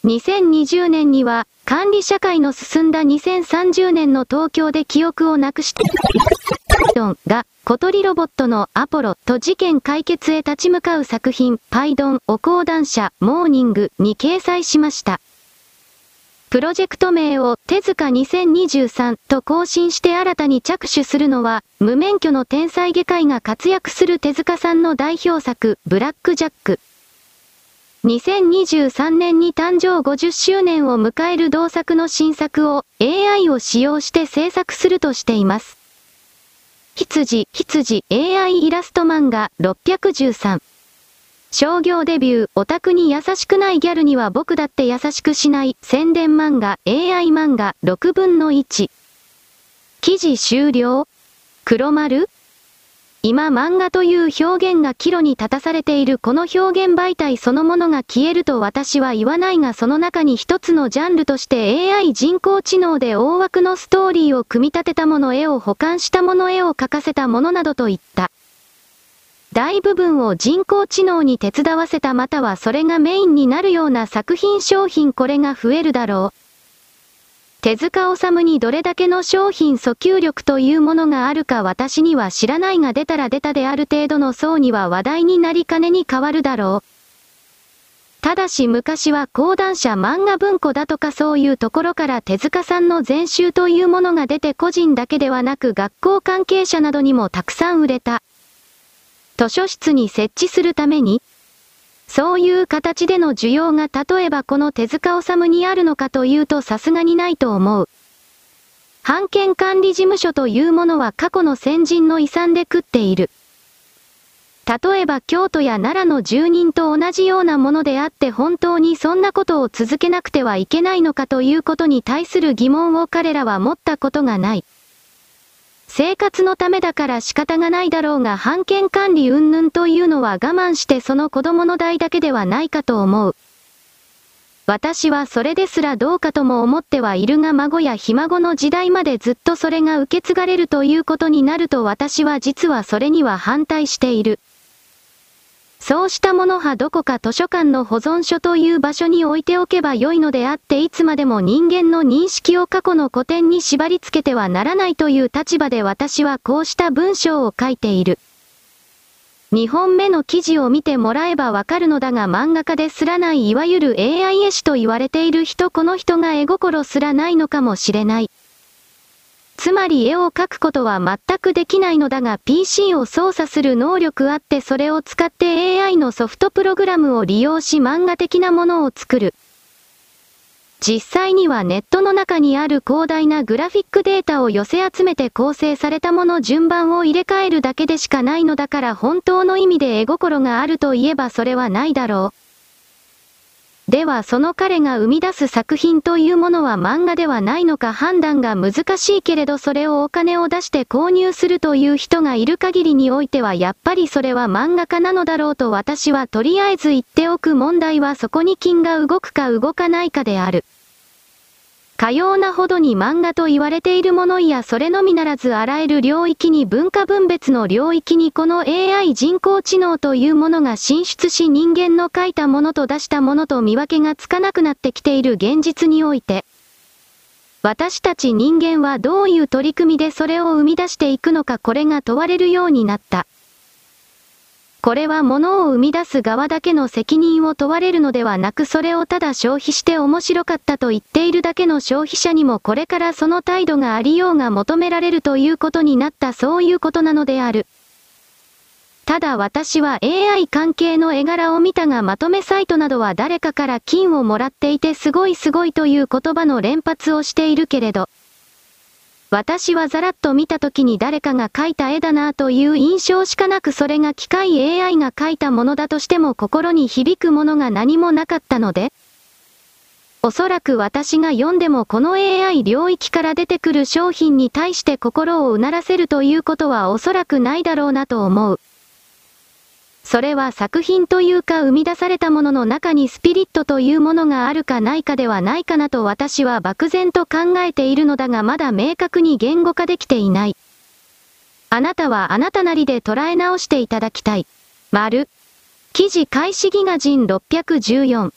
2020年には管理社会の進んだ2030年の東京で記憶をなくしたドンが、小鳥ロボットのアポロと事件解決へ立ち向かう作品、パイドン、お講談社、モーニングに掲載しました。プロジェクト名を手塚2023と更新して新たに着手するのは、無免許の天才外科医が活躍する手塚さんの代表作、ブラックジャック。2023年に誕生50周年を迎える同作の新作を AI を使用して制作するとしています。羊、羊 AI イラスト漫画613。商業デビュー、オタクに優しくないギャルには僕だって優しくしない宣伝漫画 AI 漫画6分の1。記事終了黒丸今漫画という表現が岐路に立たされているこの表現媒体そのものが消えると私は言わないがその中に一つのジャンルとして AI 人工知能で大枠のストーリーを組み立てたもの絵を保管したもの絵を描かせたものなどといった。大部分を人工知能に手伝わせたまたはそれがメインになるような作品商品これが増えるだろう。手塚治虫にどれだけの商品訴求力というものがあるか私には知らないが出たら出たである程度の層には話題になりかねに変わるだろう。ただし昔は講談社漫画文庫だとかそういうところから手塚さんの全集というものが出て個人だけではなく学校関係者などにもたくさん売れた。図書室に設置するために、そういう形での需要が例えばこの手塚治虫にあるのかというとさすがにないと思う。版権管理事務所というものは過去の先人の遺産で食っている。例えば京都や奈良の住人と同じようなものであって本当にそんなことを続けなくてはいけないのかということに対する疑問を彼らは持ったことがない。生活のためだから仕方がないだろうが判権管理云々というのは我慢してその子供の代だけではないかと思う。私はそれですらどうかとも思ってはいるが孫やひ孫の時代までずっとそれが受け継がれるということになると私は実はそれには反対している。そうしたものはどこか図書館の保存書という場所に置いておけばよいのであっていつまでも人間の認識を過去の古典に縛り付けてはならないという立場で私はこうした文章を書いている。2本目の記事を見てもらえばわかるのだが漫画家ですらないいわゆる AI 絵師と言われている人この人が絵心すらないのかもしれない。つまり絵を描くことは全くできないのだが PC を操作する能力あってそれを使って AI のソフトプログラムを利用し漫画的なものを作る。実際にはネットの中にある広大なグラフィックデータを寄せ集めて構成されたもの順番を入れ替えるだけでしかないのだから本当の意味で絵心があるといえばそれはないだろう。ではその彼が生み出す作品というものは漫画ではないのか判断が難しいけれどそれをお金を出して購入するという人がいる限りにおいてはやっぱりそれは漫画家なのだろうと私はとりあえず言っておく問題はそこに金が動くか動かないかである。かようなほどに漫画と言われているものやそれのみならずあらゆる領域に文化分別の領域にこの AI 人工知能というものが進出し人間の書いたものと出したものと見分けがつかなくなってきている現実において、私たち人間はどういう取り組みでそれを生み出していくのかこれが問われるようになった。これは物を生み出す側だけの責任を問われるのではなくそれをただ消費して面白かったと言っているだけの消費者にもこれからその態度がありようが求められるということになったそういうことなのである。ただ私は AI 関係の絵柄を見たがまとめサイトなどは誰かから金をもらっていてすごいすごいという言葉の連発をしているけれど、私はザラッと見た時に誰かが描いた絵だなという印象しかなくそれが機械 AI が描いたものだとしても心に響くものが何もなかったので、おそらく私が読んでもこの AI 領域から出てくる商品に対して心をうならせるということはおそらくないだろうなと思う。それは作品というか生み出されたものの中にスピリットというものがあるかないかではないかなと私は漠然と考えているのだがまだ明確に言語化できていない。あなたはあなたなりで捉え直していただきたい。丸。記事開始ギガ人614。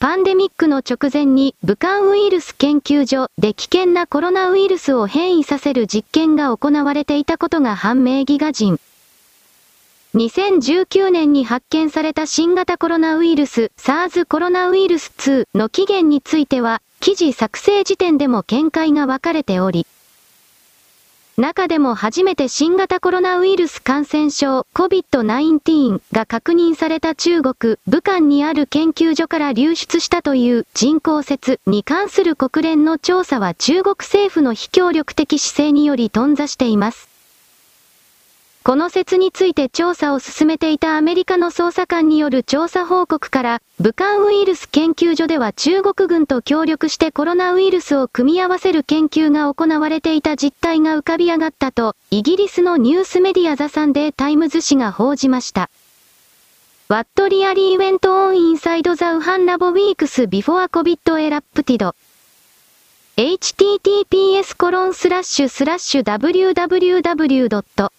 パンデミックの直前に武漢ウイルス研究所で危険なコロナウイルスを変異させる実験が行われていたことが判明ギガ人。2019年に発見された新型コロナウイルス SARS コロナウイルス2の起源については、記事作成時点でも見解が分かれており、中でも初めて新型コロナウイルス感染症 COVID-19 が確認された中国、武漢にある研究所から流出したという人工説に関する国連の調査は中国政府の非協力的姿勢により頓挫しています。この説について調査を進めていたアメリカの捜査官による調査報告から、武漢ウイルス研究所では中国軍と協力してコロナウイルスを組み合わせる研究が行われていた実態が浮かび上がったと、イギリスのニュースメディアザサンデータイムズ紙が報じました。What really went on inside the Wuhan Labo weeks before COVID erupted? https コロンスラッシュスラッシュ www.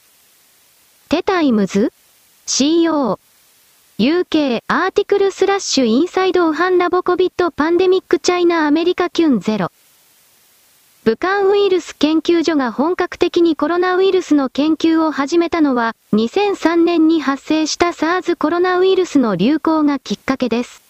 テタイムズ ?CO UK アーティクルスラッシュインサイドウハンラボコビットパンデミックチャイナアメリカキュンゼロ。武漢ウイルス研究所が本格的にコロナウイルスの研究を始めたのは、2003年に発生した SARS コロナウイルスの流行がきっかけです。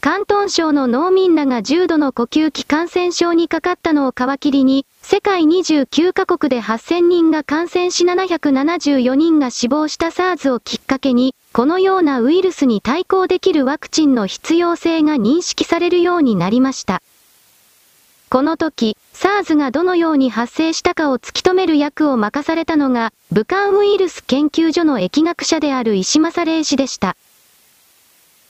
広東省の農民らが重度の呼吸器感染症にかかったのを皮切りに、世界29カ国で8000人が感染し774人が死亡した SARS をきっかけに、このようなウイルスに対抗できるワクチンの必要性が認識されるようになりました。この時、SARS がどのように発生したかを突き止める役を任されたのが、武漢ウイルス研究所の疫学者である石正霊氏でした。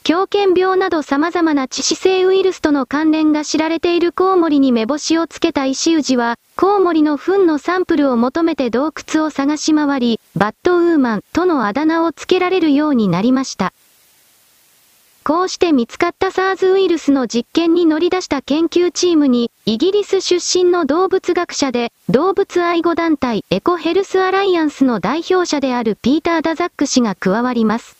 狂犬病など様々な致死性ウイルスとの関連が知られているコウモリに目星をつけた石氏は、コウモリの糞のサンプルを求めて洞窟を探し回り、バッドウーマンとのあだ名をつけられるようになりました。こうして見つかった SARS ウイルスの実験に乗り出した研究チームに、イギリス出身の動物学者で、動物愛護団体エコヘルスアライアンスの代表者であるピーター・ダザック氏が加わります。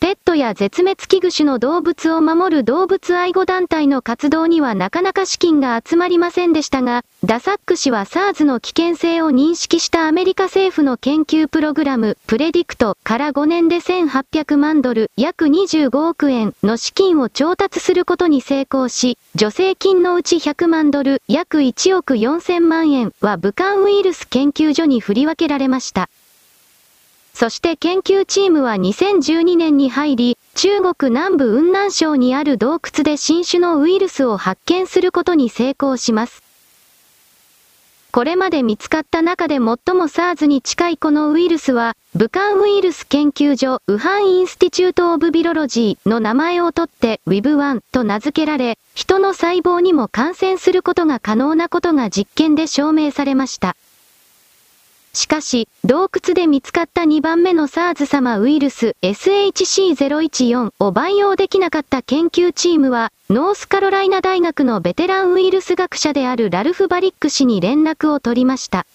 ペットや絶滅危惧種の動物を守る動物愛護団体の活動にはなかなか資金が集まりませんでしたが、ダサック氏は SARS の危険性を認識したアメリカ政府の研究プログラム、プレディクトから5年で1800万ドル、約25億円の資金を調達することに成功し、助成金のうち100万ドル、約1億4000万円は武漢ウイルス研究所に振り分けられました。そして研究チームは2012年に入り、中国南部雲南省にある洞窟で新種のウイルスを発見することに成功します。これまで見つかった中で最も SARS に近いこのウイルスは、武漢ウイルス研究所ウハンインスティチュートオブビロロジーの名前を取って WIB1 と名付けられ、人の細胞にも感染することが可能なことが実験で証明されました。しかし、洞窟で見つかった2番目の SARS 様ウイルス SHC014 を培養できなかった研究チームは、ノースカロライナ大学のベテランウイルス学者であるラルフ・バリック氏に連絡を取りました。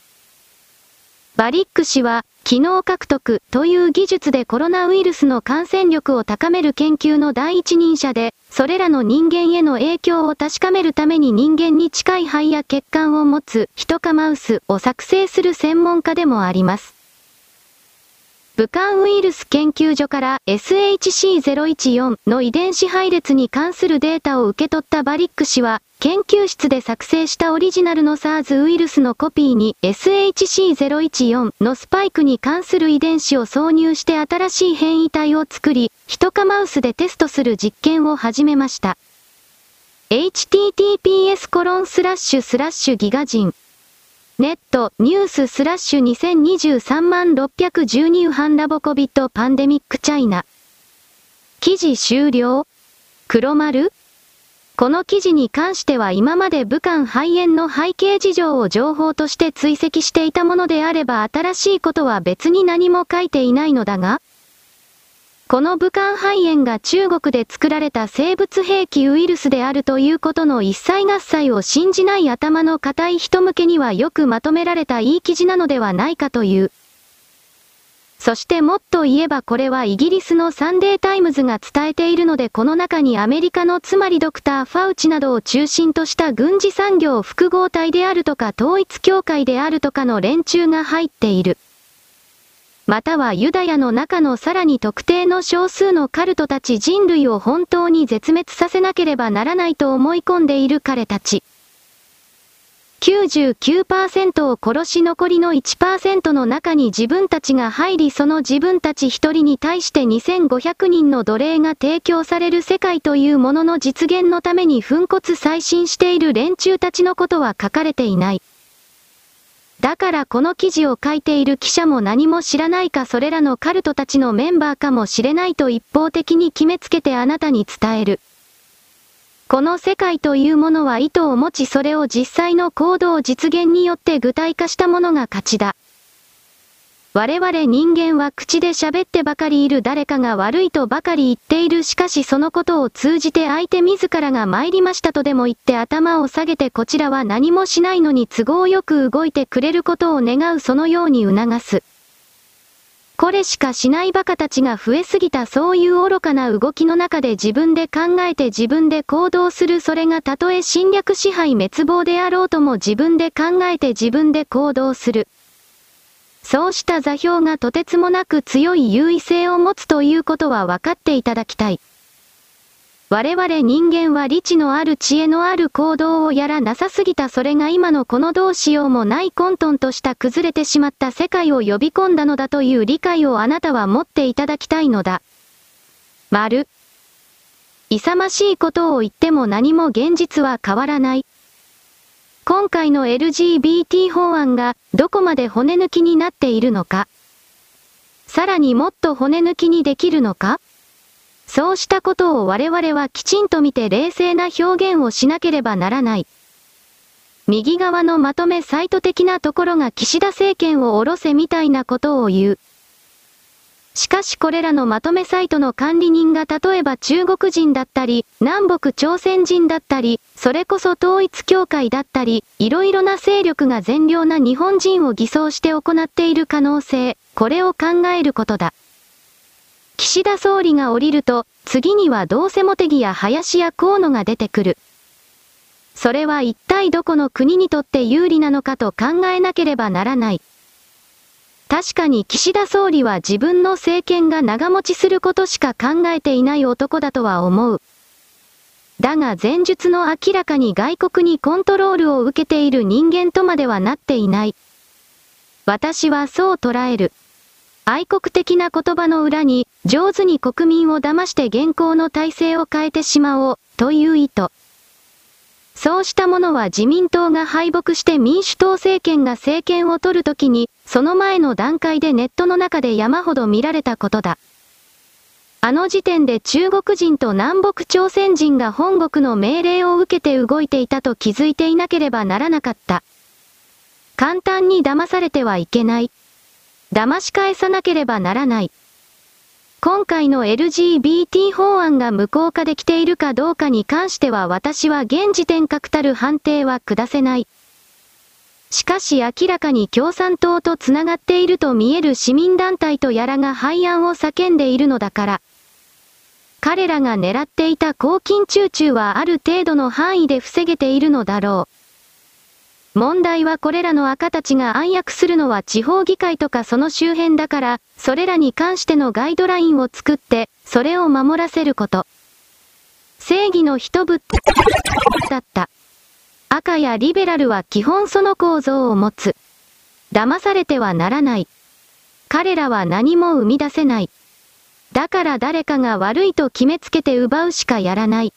バリック氏は、機能獲得という技術でコロナウイルスの感染力を高める研究の第一人者で、それらの人間への影響を確かめるために人間に近い肺や血管を持つヒトカマウスを作成する専門家でもあります。武漢ウイルス研究所から SHC014 の遺伝子配列に関するデータを受け取ったバリック氏は、研究室で作成したオリジナルの SARS ウイルスのコピーに SHC014 のスパイクに関する遺伝子を挿入して新しい変異体を作り、ヒトカマウスでテストする実験を始めました。https コロンスラッシュスラッシュギガ人ネット、ニューススラッシュ2023万612ウハンラボコビットパンデミックチャイナ。記事終了黒丸この記事に関しては今まで武漢肺炎の背景事情を情報として追跡していたものであれば新しいことは別に何も書いていないのだが、この武漢肺炎が中国で作られた生物兵器ウイルスであるということの一切合切を信じない頭の固い人向けにはよくまとめられたいい記事なのではないかという。そしてもっと言えばこれはイギリスのサンデータイムズが伝えているのでこの中にアメリカのつまりドクター・ファウチなどを中心とした軍事産業複合体であるとか統一教会であるとかの連中が入っている。またはユダヤの中のさらに特定の少数のカルトたち人類を本当に絶滅させなければならないと思い込んでいる彼たち。99%を殺し残りの1%の中に自分たちが入りその自分たち一人に対して2500人の奴隷が提供される世界というものの実現のために粉骨砕身している連中たちのことは書かれていない。だからこの記事を書いている記者も何も知らないかそれらのカルトたちのメンバーかもしれないと一方的に決めつけてあなたに伝える。この世界というものは意図を持ちそれを実際の行動実現によって具体化したものが勝ちだ。我々人間は口で喋ってばかりいる誰かが悪いとばかり言っているしかしそのことを通じて相手自らが参りましたとでも言って頭を下げてこちらは何もしないのに都合よく動いてくれることを願うそのように促す。これしかしない馬鹿たちが増えすぎたそういう愚かな動きの中で自分で考えて自分で行動するそれがたとえ侵略支配滅亡であろうとも自分で考えて自分で行動する。そうした座標がとてつもなく強い優位性を持つということは分かっていただきたい。我々人間は理知のある知恵のある行動をやらなさすぎたそれが今のこのどうしようもない混沌とした崩れてしまった世界を呼び込んだのだという理解をあなたは持っていただきたいのだ。丸。勇ましいことを言っても何も現実は変わらない。今回の LGBT 法案がどこまで骨抜きになっているのか。さらにもっと骨抜きにできるのかそうしたことを我々はきちんと見て冷静な表現をしなければならない。右側のまとめサイト的なところが岸田政権を下ろせみたいなことを言う。しかしこれらのまとめサイトの管理人が例えば中国人だったり、南北朝鮮人だったり、それこそ統一協会だったり、いろいろな勢力が善良な日本人を偽装して行っている可能性、これを考えることだ。岸田総理が降りると、次にはどうせ茂木や林や河野が出てくる。それは一体どこの国にとって有利なのかと考えなければならない。確かに岸田総理は自分の政権が長持ちすることしか考えていない男だとは思う。だが前述の明らかに外国にコントロールを受けている人間とまではなっていない。私はそう捉える。愛国的な言葉の裏に、上手に国民を騙して現行の体制を変えてしまおう、という意図。そうしたものは自民党が敗北して民主党政権が政権を取るときに、その前の段階でネットの中で山ほど見られたことだ。あの時点で中国人と南北朝鮮人が本国の命令を受けて動いていたと気づいていなければならなかった。簡単に騙されてはいけない。騙し返さなければならない。今回の LGBT 法案が無効化できているかどうかに関しては私は現時点確たる判定は下せない。しかし明らかに共産党と繋がっていると見える市民団体とやらが廃案を叫んでいるのだから。彼らが狙っていた公金中中はある程度の範囲で防げているのだろう。問題はこれらの赤たちが暗躍するのは地方議会とかその周辺だから、それらに関してのガイドラインを作って、それを守らせること。正義の人物だった。赤やリベラルは基本その構造を持つ。騙されてはならない。彼らは何も生み出せない。だから誰かが悪いと決めつけて奪うしかやらない。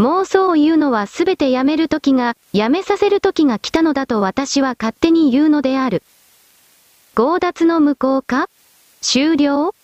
妄想を言うのはすべてやめる時が、やめさせる時が来たのだと私は勝手に言うのである。強奪の無効化終了？